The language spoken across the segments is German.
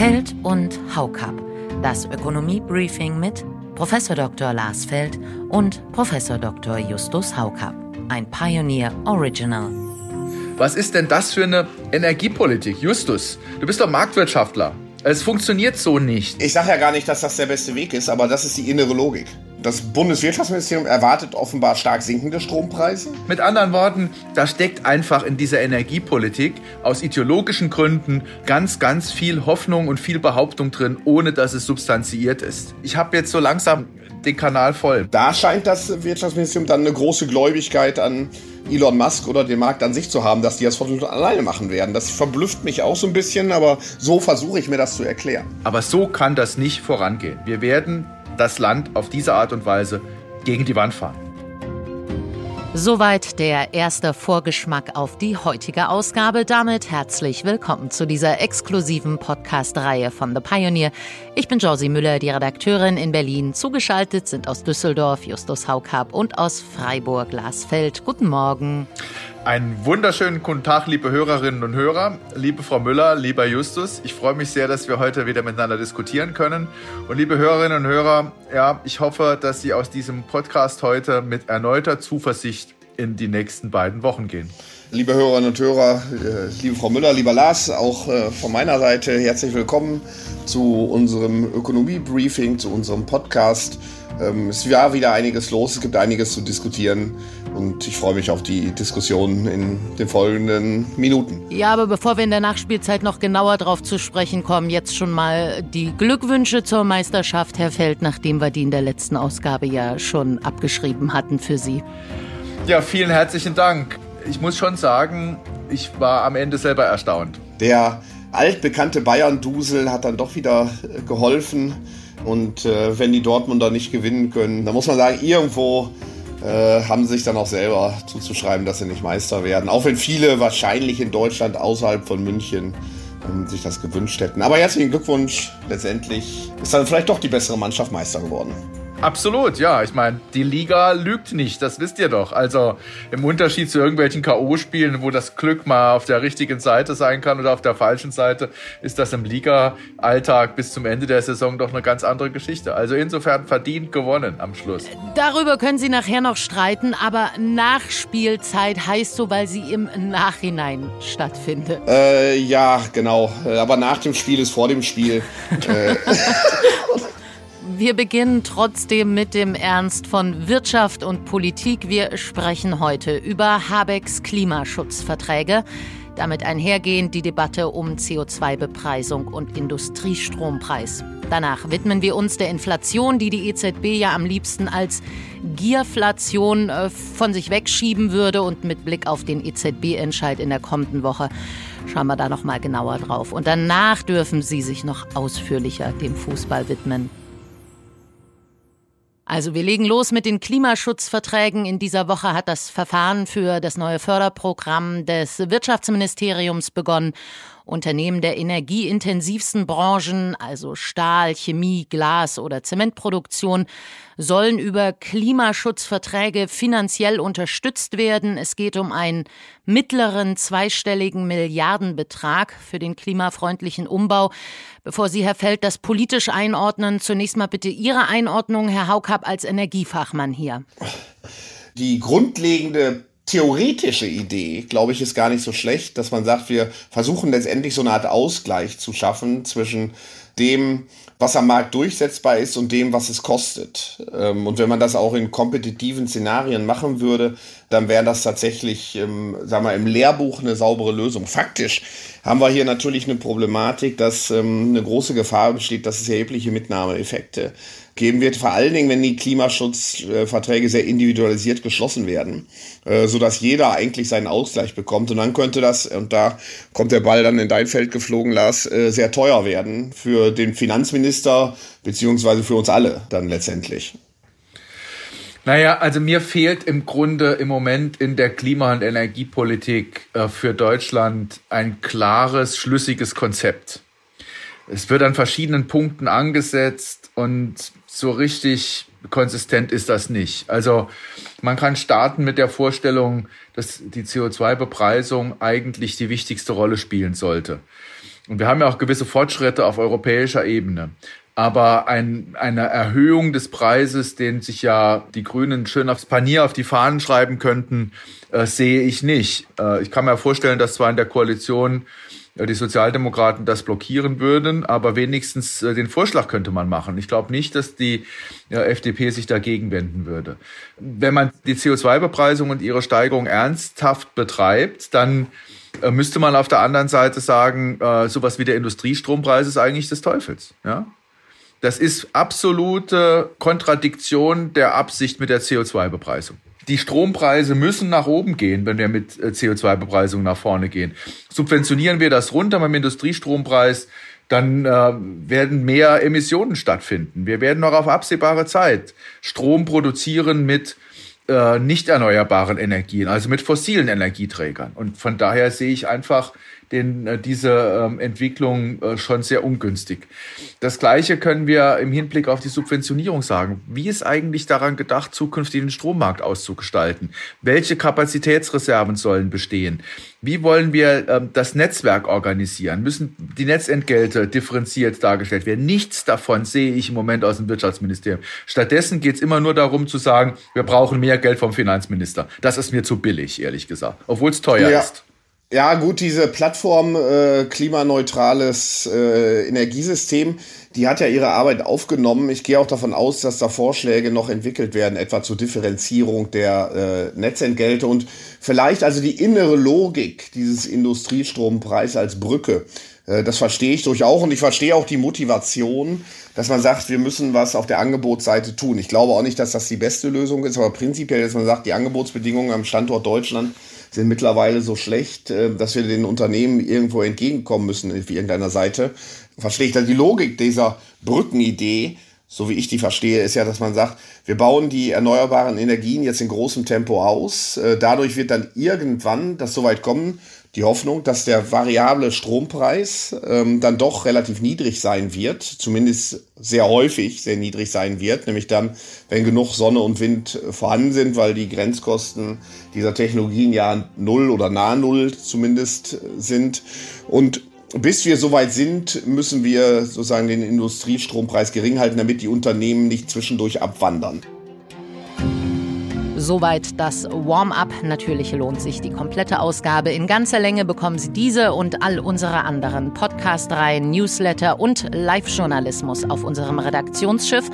Feld und Haukap. Das Ökonomie-Briefing mit Prof. Dr. Lars Feld und Prof. Dr. Justus Haukap. Ein Pioneer Original. Was ist denn das für eine Energiepolitik? Justus, du bist doch Marktwirtschaftler. Es funktioniert so nicht. Ich sage ja gar nicht, dass das der beste Weg ist, aber das ist die innere Logik. Das Bundeswirtschaftsministerium erwartet offenbar stark sinkende Strompreise. Mit anderen Worten, da steckt einfach in dieser Energiepolitik aus ideologischen Gründen ganz, ganz viel Hoffnung und viel Behauptung drin, ohne dass es substanziiert ist. Ich habe jetzt so langsam den Kanal voll. Da scheint das Wirtschaftsministerium dann eine große Gläubigkeit an Elon Musk oder den Markt an sich zu haben, dass die das von alleine machen werden. Das verblüfft mich auch so ein bisschen, aber so versuche ich mir das zu erklären. Aber so kann das nicht vorangehen. Wir werden das Land auf diese Art und Weise gegen die Wand fahren. Soweit der erste Vorgeschmack auf die heutige Ausgabe. Damit herzlich willkommen zu dieser exklusiven Podcast-Reihe von The Pioneer. Ich bin Josie Müller, die Redakteurin in Berlin. Zugeschaltet sind aus Düsseldorf Justus Haukap und aus Freiburg Lars Feld. Guten Morgen. Einen wunderschönen guten Tag, liebe Hörerinnen und Hörer, liebe Frau Müller, lieber Justus. Ich freue mich sehr, dass wir heute wieder miteinander diskutieren können. Und liebe Hörerinnen und Hörer, ja, ich hoffe, dass Sie aus diesem Podcast heute mit erneuter Zuversicht in die nächsten beiden Wochen gehen. Liebe Hörerinnen und Hörer, äh, liebe Frau Müller, lieber Lars, auch äh, von meiner Seite herzlich willkommen zu unserem Ökonomie-Briefing, zu unserem Podcast. Ähm, es war wieder einiges los, es gibt einiges zu diskutieren und ich freue mich auf die Diskussion in den folgenden Minuten. Ja, aber bevor wir in der Nachspielzeit noch genauer drauf zu sprechen kommen, jetzt schon mal die Glückwünsche zur Meisterschaft, Herr Feld, nachdem wir die in der letzten Ausgabe ja schon abgeschrieben hatten für Sie. Ja, vielen herzlichen Dank. Ich muss schon sagen, ich war am Ende selber erstaunt. Der altbekannte Bayern-Dusel hat dann doch wieder geholfen. Und äh, wenn die Dortmunder nicht gewinnen können, dann muss man sagen, irgendwo äh, haben sie sich dann auch selber zuzuschreiben, dass sie nicht Meister werden. Auch wenn viele wahrscheinlich in Deutschland außerhalb von München ähm, sich das gewünscht hätten. Aber herzlichen Glückwunsch. Letztendlich ist dann vielleicht doch die bessere Mannschaft Meister geworden. Absolut, ja. Ich meine, die Liga lügt nicht, das wisst ihr doch. Also im Unterschied zu irgendwelchen K.O.-Spielen, wo das Glück mal auf der richtigen Seite sein kann oder auf der falschen Seite, ist das im Liga-Alltag bis zum Ende der Saison doch eine ganz andere Geschichte. Also insofern verdient gewonnen am Schluss. Darüber können Sie nachher noch streiten, aber Nachspielzeit heißt so, weil sie im Nachhinein stattfindet. Äh, ja, genau. Aber nach dem Spiel ist vor dem Spiel. äh. Wir beginnen trotzdem mit dem Ernst von Wirtschaft und Politik. Wir sprechen heute über Habecks Klimaschutzverträge. Damit einhergehend die Debatte um CO2-Bepreisung und Industriestrompreis. Danach widmen wir uns der Inflation, die die EZB ja am liebsten als Gierflation äh, von sich wegschieben würde. Und mit Blick auf den EZB-Entscheid in der kommenden Woche schauen wir da noch mal genauer drauf. Und danach dürfen Sie sich noch ausführlicher dem Fußball widmen. Also wir legen los mit den Klimaschutzverträgen. In dieser Woche hat das Verfahren für das neue Förderprogramm des Wirtschaftsministeriums begonnen. Unternehmen der energieintensivsten Branchen, also Stahl, Chemie, Glas oder Zementproduktion, sollen über Klimaschutzverträge finanziell unterstützt werden. Es geht um einen mittleren zweistelligen Milliardenbetrag für den klimafreundlichen Umbau. Bevor Sie, Herr Feld, das politisch einordnen, zunächst mal bitte Ihre Einordnung, Herr Haukap, als Energiefachmann hier. Die grundlegende theoretische Idee, glaube ich, ist gar nicht so schlecht, dass man sagt, wir versuchen letztendlich so eine Art Ausgleich zu schaffen zwischen dem, was am Markt durchsetzbar ist und dem, was es kostet. Ähm, und wenn man das auch in kompetitiven Szenarien machen würde, dann wäre das tatsächlich, ähm, sagen wir, im Lehrbuch eine saubere Lösung. Faktisch haben wir hier natürlich eine Problematik, dass ähm, eine große Gefahr besteht, dass es erhebliche Mitnahmeeffekte geben wird, vor allen Dingen, wenn die Klimaschutzverträge sehr individualisiert geschlossen werden, äh, so dass jeder eigentlich seinen Ausgleich bekommt. Und dann könnte das, und da kommt der Ball dann in dein Feld geflogen, Lars, äh, sehr teuer werden für den Finanzminister beziehungsweise für uns alle dann letztendlich. Naja, also mir fehlt im Grunde im Moment in der Klima- und Energiepolitik äh, für Deutschland ein klares, schlüssiges Konzept. Es wird an verschiedenen Punkten angesetzt und so richtig konsistent ist das nicht. Also man kann starten mit der Vorstellung, dass die CO2-Bepreisung eigentlich die wichtigste Rolle spielen sollte. Und wir haben ja auch gewisse Fortschritte auf europäischer Ebene. Aber ein, eine Erhöhung des Preises, den sich ja die Grünen schön aufs Panier, auf die Fahnen schreiben könnten, äh, sehe ich nicht. Äh, ich kann mir vorstellen, dass zwar in der Koalition äh, die Sozialdemokraten das blockieren würden, aber wenigstens äh, den Vorschlag könnte man machen. Ich glaube nicht, dass die FDP sich dagegen wenden würde. Wenn man die CO2-Bepreisung und ihre Steigerung ernsthaft betreibt, dann äh, müsste man auf der anderen Seite sagen, sowas wie der Industriestrompreis ist eigentlich des Teufels. Ja? Das ist absolute Kontradiktion der Absicht mit der CO2-Bepreisung. Die Strompreise müssen nach oben gehen, wenn wir mit äh, CO2-Bepreisung nach vorne gehen. Subventionieren wir das runter beim Industriestrompreis, dann äh, werden mehr Emissionen stattfinden. Wir werden noch auf absehbare Zeit Strom produzieren mit äh, nicht erneuerbaren Energien, also mit fossilen Energieträgern. Und von daher sehe ich einfach den, äh, diese ähm, Entwicklung äh, schon sehr ungünstig. Das Gleiche können wir im Hinblick auf die Subventionierung sagen. Wie ist eigentlich daran gedacht, zukünftig den Strommarkt auszugestalten? Welche Kapazitätsreserven sollen bestehen? Wie wollen wir ähm, das Netzwerk organisieren? Müssen die Netzentgelte differenziert dargestellt werden? Nichts davon sehe ich im Moment aus dem Wirtschaftsministerium. Stattdessen geht es immer nur darum zu sagen, wir brauchen mehr Geld vom Finanzminister. Das ist mir zu billig, ehrlich gesagt, obwohl es teuer ja. ist. Ja, gut, diese Plattform äh, klimaneutrales äh, Energiesystem, die hat ja ihre Arbeit aufgenommen. Ich gehe auch davon aus, dass da Vorschläge noch entwickelt werden, etwa zur Differenzierung der äh, Netzentgelte und vielleicht also die innere Logik dieses Industriestrompreis als Brücke. Äh, das verstehe ich durchaus und ich verstehe auch die Motivation, dass man sagt, wir müssen was auf der Angebotsseite tun. Ich glaube auch nicht, dass das die beste Lösung ist, aber prinzipiell, dass man sagt, die Angebotsbedingungen am Standort Deutschland sind mittlerweile so schlecht, äh, dass wir den Unternehmen irgendwo entgegenkommen müssen auf irgendeiner Seite. Verstehe ich dann die Logik dieser Brückenidee, so wie ich die verstehe, ist ja, dass man sagt, wir bauen die erneuerbaren Energien jetzt in großem Tempo aus. Äh, dadurch wird dann irgendwann das soweit kommen, die Hoffnung, dass der variable Strompreis ähm, dann doch relativ niedrig sein wird, zumindest sehr häufig sehr niedrig sein wird, nämlich dann, wenn genug Sonne und Wind vorhanden sind, weil die Grenzkosten dieser Technologien ja null oder nahe null zumindest sind. Und bis wir soweit sind, müssen wir sozusagen den Industriestrompreis gering halten, damit die Unternehmen nicht zwischendurch abwandern. Soweit das Warm-up. Natürlich lohnt sich die komplette Ausgabe. In ganzer Länge bekommen Sie diese und all unsere anderen Podcast-Reihen, Newsletter und Live-Journalismus auf unserem Redaktionsschiff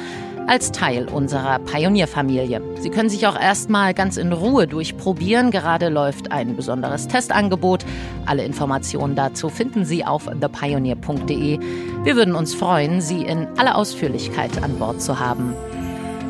als Teil unserer Pionierfamilie. Sie können sich auch erstmal ganz in Ruhe durchprobieren. Gerade läuft ein besonderes Testangebot. Alle Informationen dazu finden Sie auf thepioneer.de. Wir würden uns freuen, Sie in aller Ausführlichkeit an Bord zu haben.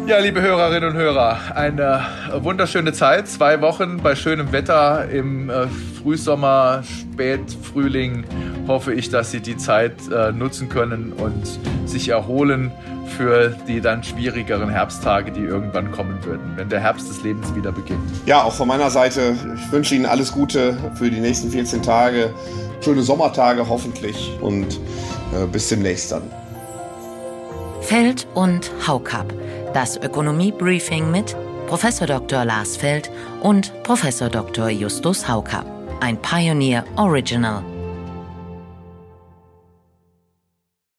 Ja, liebe Hörerinnen und Hörer, eine wunderschöne Zeit. Zwei Wochen bei schönem Wetter im äh, Frühsommer, Spätfrühling. Hoffe ich, dass Sie die Zeit äh, nutzen können und sich erholen für die dann schwierigeren Herbsttage, die irgendwann kommen würden, wenn der Herbst des Lebens wieder beginnt. Ja, auch von meiner Seite, ich wünsche Ihnen alles Gute für die nächsten 14 Tage. Schöne Sommertage hoffentlich und äh, bis demnächst dann. Feld und Haukap das Ökonomie-Briefing mit Prof. Dr. Lars Feld und Prof. Dr. Justus Hauka. Ein Pioneer Original.